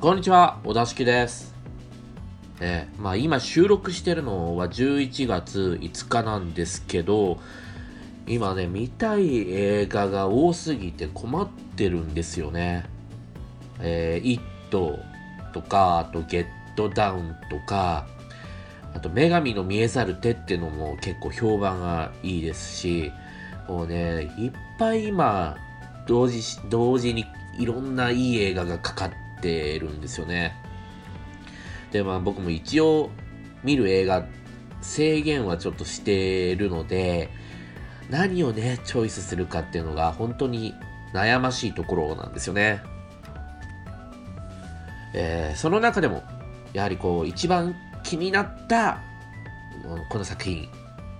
こんにちは、小田敷です。えー、まあ今収録してるのは11月5日なんですけど、今ね、見たい映画が多すぎて困ってるんですよね。えー、イットとか、あとゲットダウンとか、あと女神の見えざる手っていうのも結構評判がいいですし、もうね、いっぱい今、同時同時にいろんないい映画がかかっててるんですよね。で、まあ僕も一応見る映画制限はちょっとしてるので、何をね、チョイスするかっていうのが本当に悩ましいところなんですよね。えー、その中でも、やはりこう、一番気になったこの作品。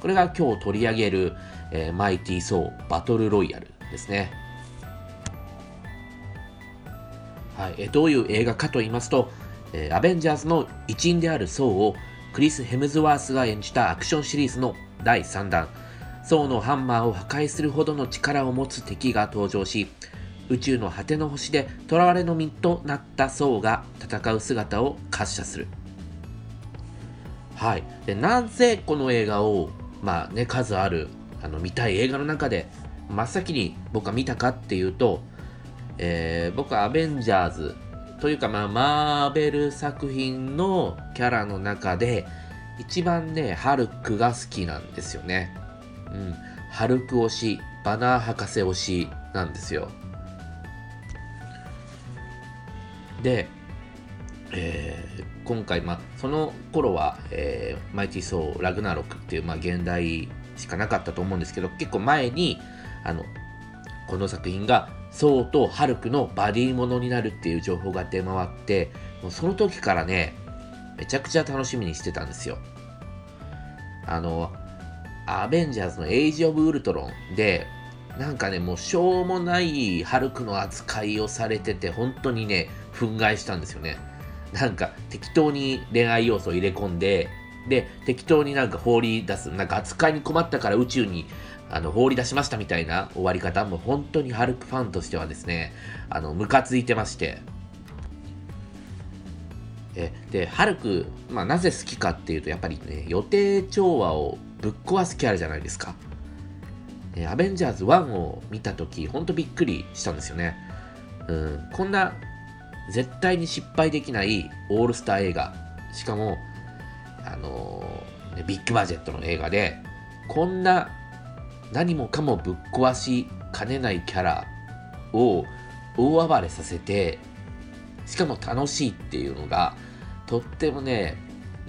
これが今日取り上げる、えー、マイティー・ソーバトル・ロイヤルですね。はい、えどういう映画かと言いますと、え、アベンジャーズの一員であるソーをクリス・ヘムズワースが演じたアクションシリーズの第3弾、ソーのハンマーを破壊するほどの力を持つ敵が登場し、宇宙の果ての星で囚われの身となったソーが戦う姿を滑車する。はい。で、なぜこの映画を、まあね、数ある、あの、見たい映画の中で、真っ先に僕は見たかっていうと、えー、僕はアベンジャーズというか、まあ、マーベル作品のキャラの中で、一番ね、ハルクが好きなんですよね。うん。ハルク推し、バナー博士推しなんですよ。で、えー、今回、まあ、その頃は、えー、マイティ・ソー・ラグナロクっていう、まあ、現代しかなかったと思うんですけど、結構前に、あの、この作品がソウとハルクのバディものになるっていう情報が出回って、もうその時からね、めちゃくちゃ楽しみにしてたんですよ。あの、アベンジャーズのエイジ・オブ・ウルトロンで、なんかね、もうしょうもないハルクの扱いをされてて、本当にね、憤慨したんですよね。なんか適当に恋愛要素を入れ込んで、で、適当になんか放り出す、なんか扱いに困ったから宇宙にあの、放り出しましたみたいな終わり方も本当にハルクファンとしてはですね、あの、ムカついてまして。えで、ハルク、まあ、なぜ好きかっていうと、やっぱりね、予定調和をぶっ壊すキャラじゃないですか。えアベンジャーズ1を見たとき、ほんとびっくりしたんですよね。うん、こんな絶対に失敗できないオールスター映画、しかも、あのー、ビッグバジェットの映画で、こんな何もかもぶっ壊しかねないキャラを大暴れさせてしかも楽しいっていうのがとってもね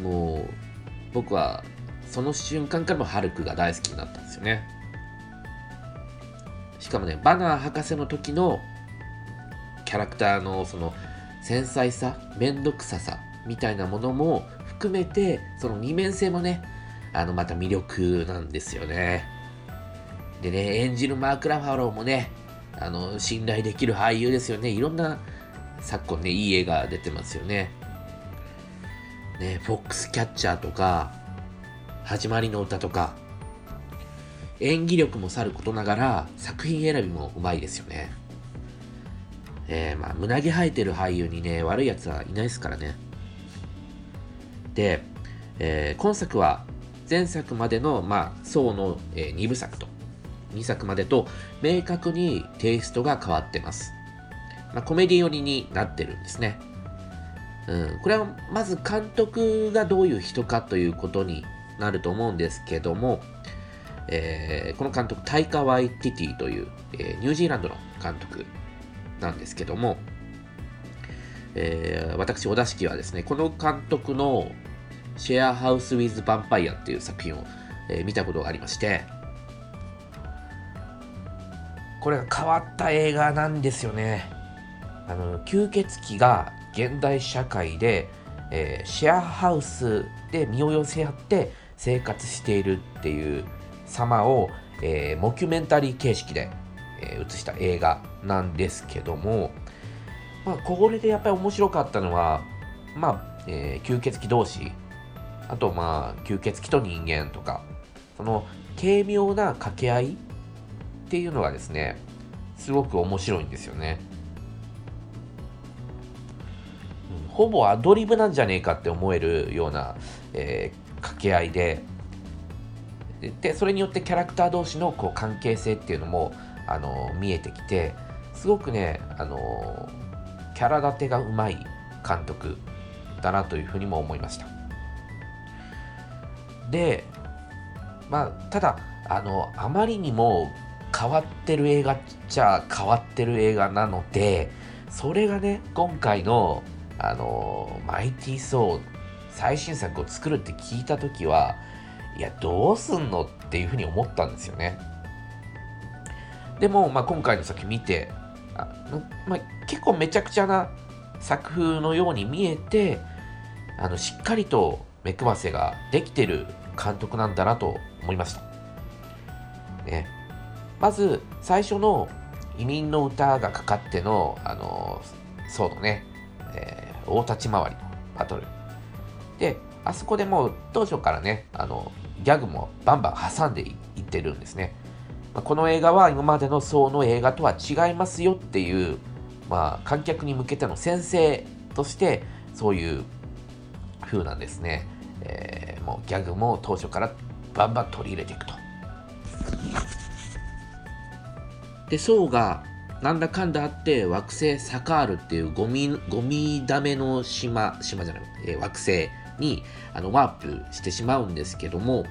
もう僕はその瞬間からもハルクが大好きになったんですよね。しかもねバナー博士の時のキャラクターのその繊細さ面倒くささみたいなものも含めてその二面性もねあのまた魅力なんですよね。でね、演じるマーク・ラファローもね、あの、信頼できる俳優ですよね。いろんな、昨今ね、いい映画出てますよね。ね、フォックスキャッチャーとか、始まりの歌とか、演技力もさることながら、作品選びもうまいですよね。えー、まあ、胸毛生えてる俳優にね、悪い奴はいないですからね。で、えー、今作は前作までの、まあ、層の、えー、2部作と2作までと明確にテイストが変わってます。まあ、コメディ寄りになってるんですね。うん、これはまず監督がどういう人かということになると思うんですけども、えー、この監督、タイカ・ワイティティという、えー、ニュージーランドの監督なんですけども、えー、私、小田式はですね、この監督のシェアハウス・ウィズ・ヴァンパイアっていう作品を、えー、見たことがありまして、これが変わった映画なんですよね。あの吸血鬼が現代社会で、えー、シェアハウスで身を寄せ合って生活しているっていう様を、えー、モキュメンタリー形式で、えー、映した映画なんですけども、まあ、これでやっぱり面白かったのは、まあ、えー、吸血鬼同士、あとまあ、吸血鬼と人間とか、その軽妙な掛け合いっていうのがですね、すごく面白いんですよね。ほぼアドリブなんじゃねえかって思えるような、えー、掛け合いででそれによってキャラクター同士のこう関係性っていうのもあの見えてきてすごくねあのキャラ立てがうまい監督だなというふうにも思いましたでまあただあのあまりにも変わってる映画っちゃ変わってる映画なのでそれがね今回のあのマイティー・ソー最新作を作るって聞いた時はいやどうすんのっていうふうに思ったんですよねでも、まあ、今回の作品見てあまあ、結構めちゃくちゃな作風のように見えてあのしっかりと目配せができてる監督なんだなと思いました。ね、まず最初の移民の歌がかかっての、あのそうだね、えー、大立ち回りのバトル。で、あそこでもう当初からね、あのギャグもバンバン挟んでいってるんですね。まあ、この映画は今までの層の映画とは違いますよっていう、まあ、観客に向けての先生としてそういう風なんですね、えー、もうギャグも当初からバンバン取り入れていくと。で層がなんだかんだあって惑星サカールっていうゴミゴミだめの島島じゃない、えー、惑星にあのワープしてしまうんですけども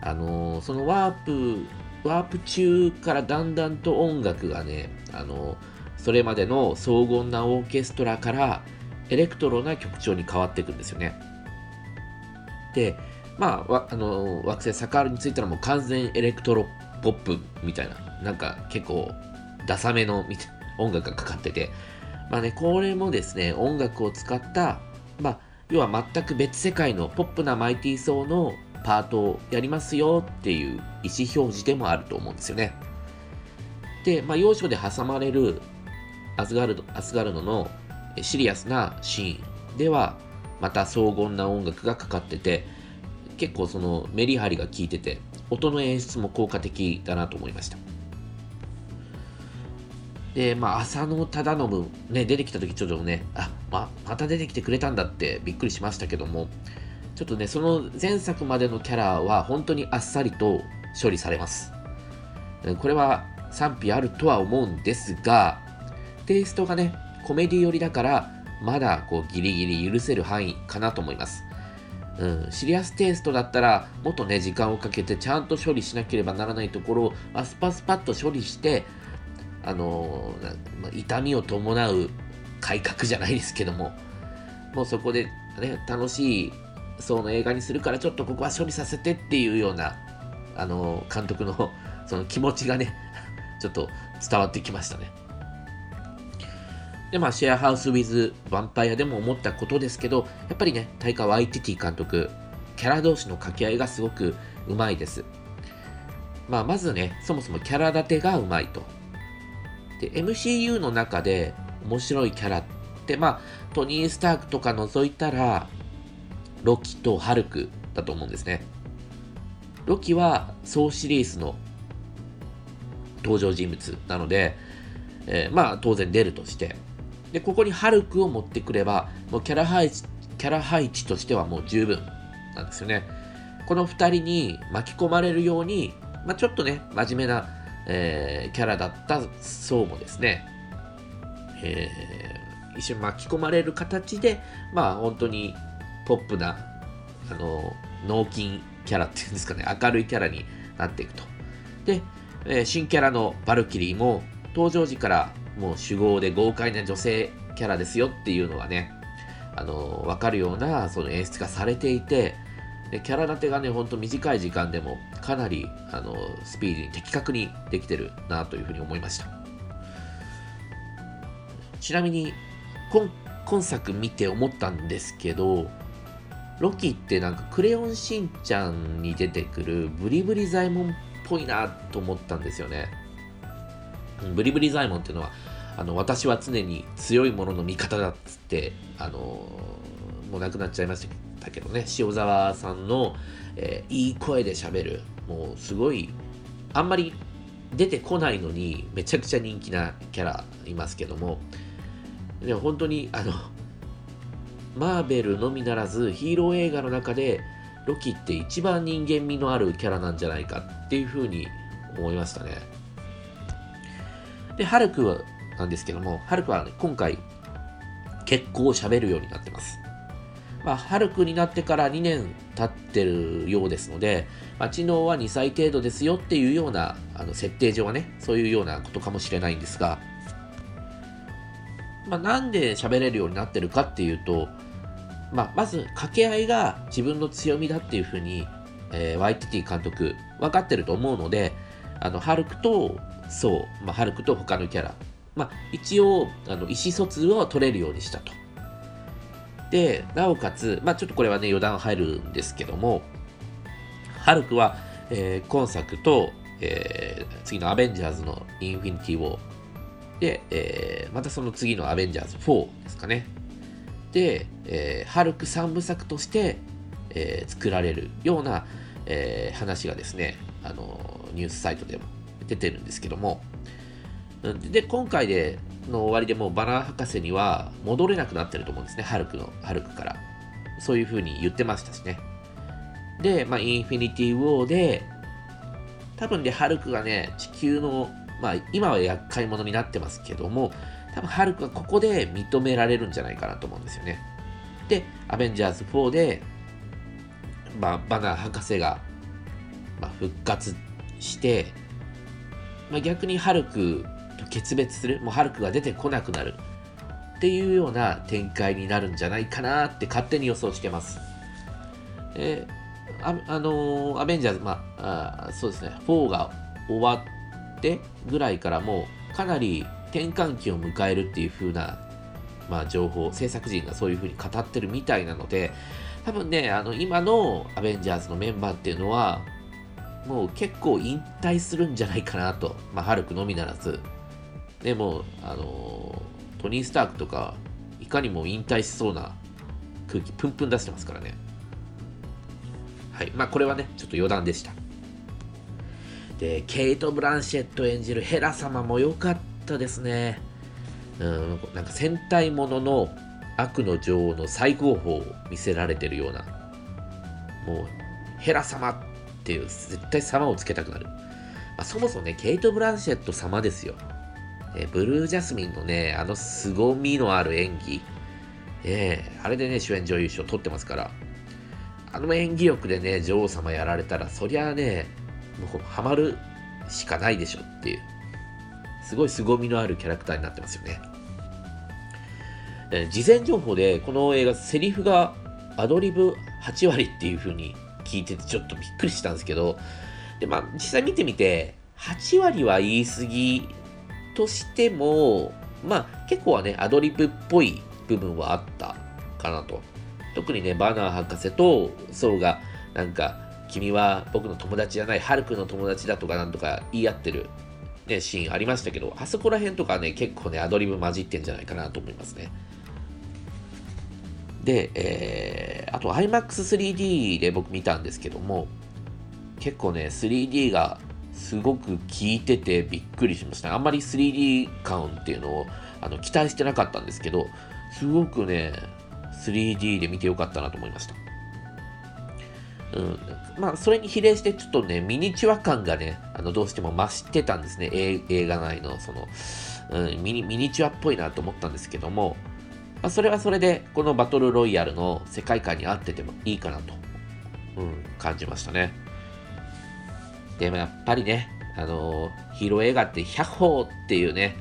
あのー、そのワープワープ中からだんだんと音楽がね、あの、それまでの荘厳なオーケストラからエレクトロな曲調に変わっていくんですよね。で、まあ、あの惑星サカールについてはもう完全エレクトロポップみたいな、なんか結構ダサめの音楽がかかってて、まあね、これもですね、音楽を使った、まあ、要は全く別世界のポップなマイティーソーのパートをやりますよっていう意思表示でもあると思うんですよね。で、まあ、要所で挟まれるアスガルドアスガルドのシリアスなシーンではまた荘厳な音楽がかかってて結構そのメリハリが効いてて音の演出も効果的だなと思いました。で、まあ、浅野忠信、ね、出てきた時ちょっとね、あ、ま、また出てきてくれたんだってびっくりしましたけども、ちょっとね、その前作までのキャラは本当にあっさりと処理されます。これは賛否あるとは思うんですが、テイストがね、コメディ寄りだから、まだこうギリギリ許せる範囲かなと思います。うん、シリアステイストだったら、もっとね、時間をかけてちゃんと処理しなければならないところを、あスパスパッと処理して、あのー、ま痛みを伴う改革じゃないですけども、もうそこで、ね、楽しい層の映画にするからちょっとここは処理させてっていうようなあの監督のその気持ちがねちょっと伝わってきましたね。でまあシェアハウス・ウィズ・ヴァンパイアでも思ったことですけどやっぱりねタイカ・ワイティティ監督キャラ同士の掛け合いがすごくうまいです。まあまずねそもそもキャラ立てがうまいと。で MCU の中で面白いキャラってまあトニー・スタークとか除いたらロキとハルクだと思うんですね。ロキは総シリーズの登場人物なので、えー、まあ当然出るとして、で、ここにハルクを持ってくれば、もうキャラ配置、キャラ配置としてはもう十分なんですよね。この2人に巻き込まれるように、まあ、ちょっとね、真面目な、えー、キャラだった層もですね、えー、一緒に巻き込まれる形で、まあ本当にポップな、あの、脳筋キャラっていうんですかね、明るいキャラになっていくと。で、えー、新キャラのバルキリーも登場時からもう主語で豪快な女性キャラですよっていうのがね、あの、わかるようなその演出がされていて、でキャラ立てがね、ほんと短い時間でもかなりあのスピーディーに的確にできてるなというふうに思いました。ちなみに今今作見て思ったんですけど、ロキってなんかクレヨンしんちゃんに出てくるブリブリザイモンっぽいなと思ったんですよね。ブリブリザイモンっていうのは、あの私は常に強いものの味方だっつって、あのもう亡くなっちゃいましたけどね、塩沢さんの、えー、いい声で喋る、もうすごい、あんまり出てこないのにめちゃくちゃ人気なキャラいますけども、でも本当にあのマーベルのみならずヒーロー映画の中でロキって一番人間味のあるキャラなんじゃないかっていうふうに思いましたね。で、ハルクはなんですけども、ハルクは、ね、今回結構喋るようになってます。まあ、ハルクになってから2年経ってるようですので、まあ、知能は2歳程度ですよっていうようなあの設定上はね、そういうようなことかもしれないんですが、まあ、なんで喋れるようになってるかっていうと、まあ、まず掛け合いが自分の強みだっていうふうに、えー、ワイティティ監督分かってると思うのであのハルクとそう、まあ、ハルクと他のキャラ、まあ、一応あの意思疎通を取れるようにしたと。でなおかつ、まあ、ちょっとこれはね余談入るんですけどもハルクは、えー、今作と、えー、次のアベンジャーズのインフィニティ・ウォーで、えー、またその次のアベンジャーズ4ですかね。で、えー、ハルク3部作として、えー、作られるような、えー、話がですね、あのニュースサイトでも出てるんですけども、で、今回での終わりでもうバナー博士には戻れなくなってると思うんですね、ハルクの、ハルクから。そういう風に言ってましたしね。で、まあ、インフィニティ・ウォーで、多分で、ハルクがね、地球のまあ、今は厄介者になってますけども、多分ハルクはここで認められるんじゃないかなと思うんですよね。で、アベンジャーズ4で、まあ、バナー博士が、まあ、復活して、まあ、逆にハルクと決別する、もうハルクが出てこなくなるっていうような展開になるんじゃないかなって勝手に予想してます。え、あ、あのー、アベンジャーズ、まあ、あそうですね、4が終わってぐらいからもうかなり転換期を迎えるっていう風な、まあ、情報制作陣がそういう風に語ってるみたいなので多分ねあの今のアベンジャーズのメンバーっていうのはもう結構引退するんじゃないかなと、まあ、ハルクのみならず。でもあのトニー・スタークとかいかにも引退しそうな空気プンプン出してますからね。はい。まあこれはねちょっと余談でした。でケイト・ブランシェット演じるヘラ様も良かったですね。うんなんか戦隊ものの悪の女王の最高峰を見せられてるような。もうヘラ様っていう絶対様をつけたくなる、まあ、そもそもねケイト・ブランシェット様ですよ、えブルージャスミンのねあの凄みのある演技。えー、あれでね主演女優賞取ってますから。あの演技力でね女王様やられたらそりゃあねもうハマるしかないでしょっていう、すごい凄みのあるキャラクターになってますよね。事前情報でこの映画、セリフがアドリブ8割っていう風に聞いててちょっとびっくりしたんですけど、でまあ、実際見てみて、8割は言い過ぎとしても、まあ結構はね、アドリブっぽい部分はあったかなと。特にね、バナー博士とソウがなんか君は僕の友達じゃない、ハルクの友達だとかなんとか言い合ってる、ね、シーンありましたけど、あそこら辺とかね、結構ね、アドリブ混じってんじゃないかなと思いますね。で、えー、あと IMAX3D で僕見たんですけども、結構ね、3D がすごく効いててびっくりしました。あんまり 3D 感っていうのをあの期待してなかったんですけど、すごくね、3D で見てよかったなと思いました。うん、まあ、それに比例してちょっとね、ミニチュア感がね、あのどうしても増してたんですね、映画内のその、うんミニ、ミニチュアっぽいなと思ったんですけども、まあ、それはそれで、このバトルロイヤルの世界観に合っててもいいかなと、うん、感じましたね。でもやっぱりね、あのー、ヒーロー映画って100歩っていうね、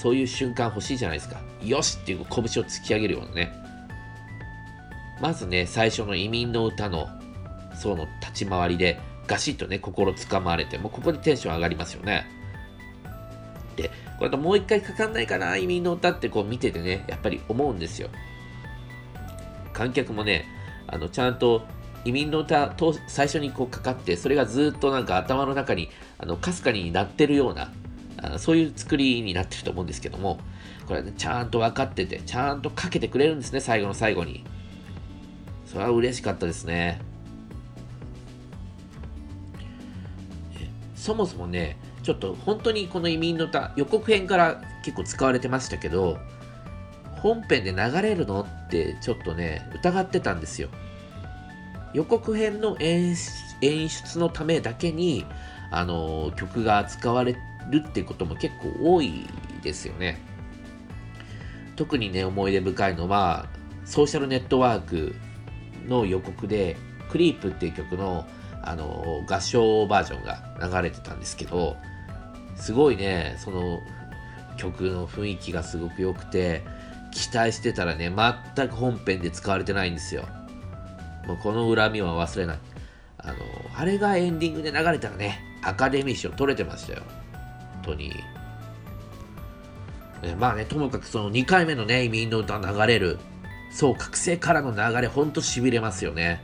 そういう瞬間欲しいじゃないですか。よしっていう拳を突き上げるようなね。まずね、最初の移民の歌の層の立ち回りでガシッとね、心つかまれて、もうここでテンション上がりますよね。で、これともう一回かかんないかな、移民の歌ってこう見ててね、やっぱり思うんですよ。観客もね、あの、ちゃんと移民の歌と最初にこうかかって、それがずっとなんか頭の中に、あの、かすかになってるような、あそういう作りになってると思うんですけども、これね、ちゃんと分かってて、ちゃんとかけてくれるんですね、最後の最後に。それは嬉しかったですね。そもそもね、ちょっと本当にこの移民の歌、予告編から結構使われてましたけど、本編で流れるのってちょっとね疑ってたんですよ予告編の演出のためだけにあの曲が使われるってことも結構多いですよね特にね思い出深いのはソーシャルネットワークの予告でクリープっていう曲のあの合唱バージョンが流れてたんですけどすごいねその曲の雰囲気がすごく良くて期待してたらね全く本編で使われてないんですよ。もうこの恨みは忘れない。あのあれがエンディングで流れたらねアカデミー賞取れてましたよ。本当に、まあねともかくその2回目のね移民の歌流れるそう覚醒からの流れほんとしびれますよね。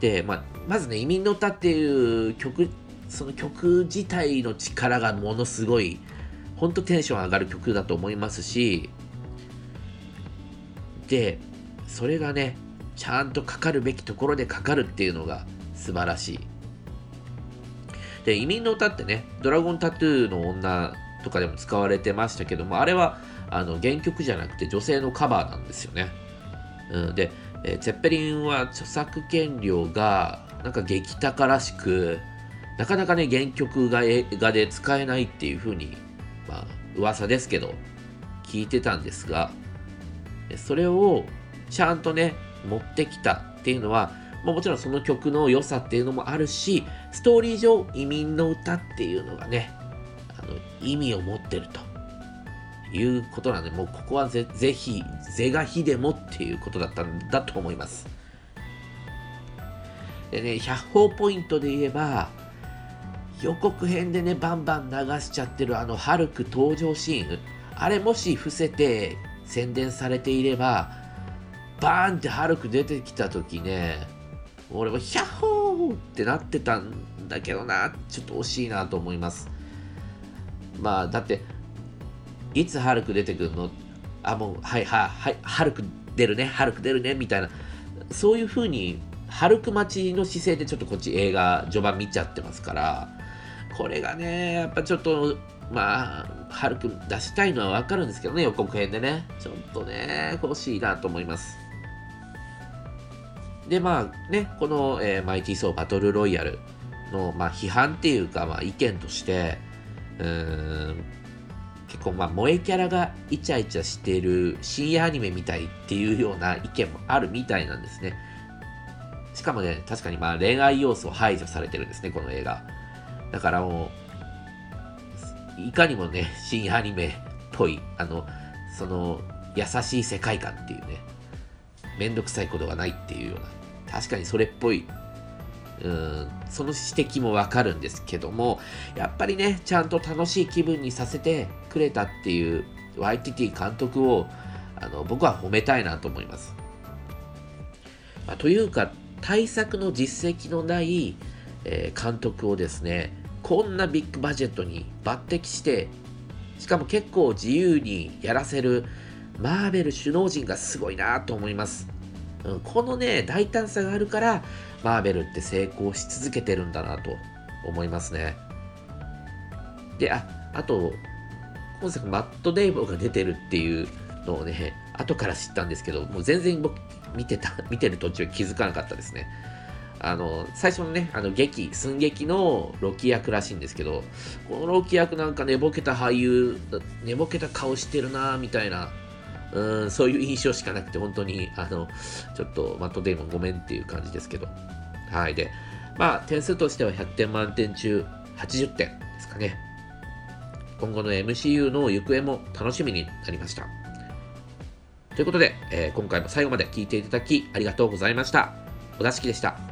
で、まあ、まずね移民の歌っていう曲その曲自体の力がものすごい本当テンション上がる曲だと思いますしでそれがねちゃんとかかるべきところでかかるっていうのが素晴らしい。で移民の歌ってねドラゴンタトゥーの女とかでも使われてましたけどもあれはあの原曲じゃなくて女性のカバーなんですよね、うん、で、えー、ツェッペリンは著作権料がなんか激高らしくなかなかね原曲が映画で使えないっていう風にまあ噂ですけど聞いてたんですがそれをちゃんとね持ってきたっていうのは、まあ、もちろんその曲の良さっていうのもあるしストーリー上移民の歌っていうのがねあの意味を持ってると。いうことなんでもうここはぜぜひ是が非でもっていうことだったんだと思います。でね100法ポイントで言えば予告編でねバンバン流しちゃってるあのハルク登場シーン。あれもし伏せて宣伝されていればバーンってハルク出てきた時ね俺はヒャッホーってなってたんだけどなちょっと惜しいなと思います。まあだっていつハルク出てくるの？あもうはいはいはいハルク出るね。ハルク出るねみたいな。そういう風にハルク待ちの姿勢でちょっとこっち映画序盤見ちゃってますから。これがねやっぱちょっとまあハルク出したいのはわかるんですけどね。予告編でね。ちょっとね欲しいなと思います。で、まあね、この、えー、マイティー・ソー・バトル・ロイヤルの、まあ、批判っていうか、まあ、意見として、うーん、結構、まあ、萌えキャラがイチャイチャしてる深夜アニメみたいっていうような意見もあるみたいなんですね。しかもね、確かにまあ恋愛要素を排除されてるんですね、この映画。だからもう、いかにもね、深夜アニメっぽい、あの、その、優しい世界観っていうね、めんどくさいことがないっていうような確かにそれっぽいうんその指摘もわかるんですけどもやっぱりねちゃんと楽しい気分にさせてくれたっていう YTT 監督をあの僕は褒めたいなと思います、まあ、というか対策の実績のない、えー、監督をですねこんなビッグバジェットに抜擢してしかも結構自由にやらせるマーベル首脳陣がすごいなと思います。うん、このね、大胆さがあるから、マーベルって成功し続けてるんだなと思いますね。で、あ、あと、今作マット・デイボーが出てるっていうのをね、後から知ったんですけど、もう全然僕見てた、見てる途中気づかなかったですね。あの、最初のね、あの劇、寸劇のロキ役らしいんですけど、このロキ役なんか寝ぼけた俳優、寝ぼけた顔してるなみたいなうんそういう印象しかなくて、本当に、あの、ちょっとマット・デイモンごめんっていう感じですけど。はい。で、まあ、点数としては100点満点中80点ですかね。今後の MCU の行方も楽しみになりました。ということで、えー、今回も最後まで聞いていただきありがとうございました。お座敷でした。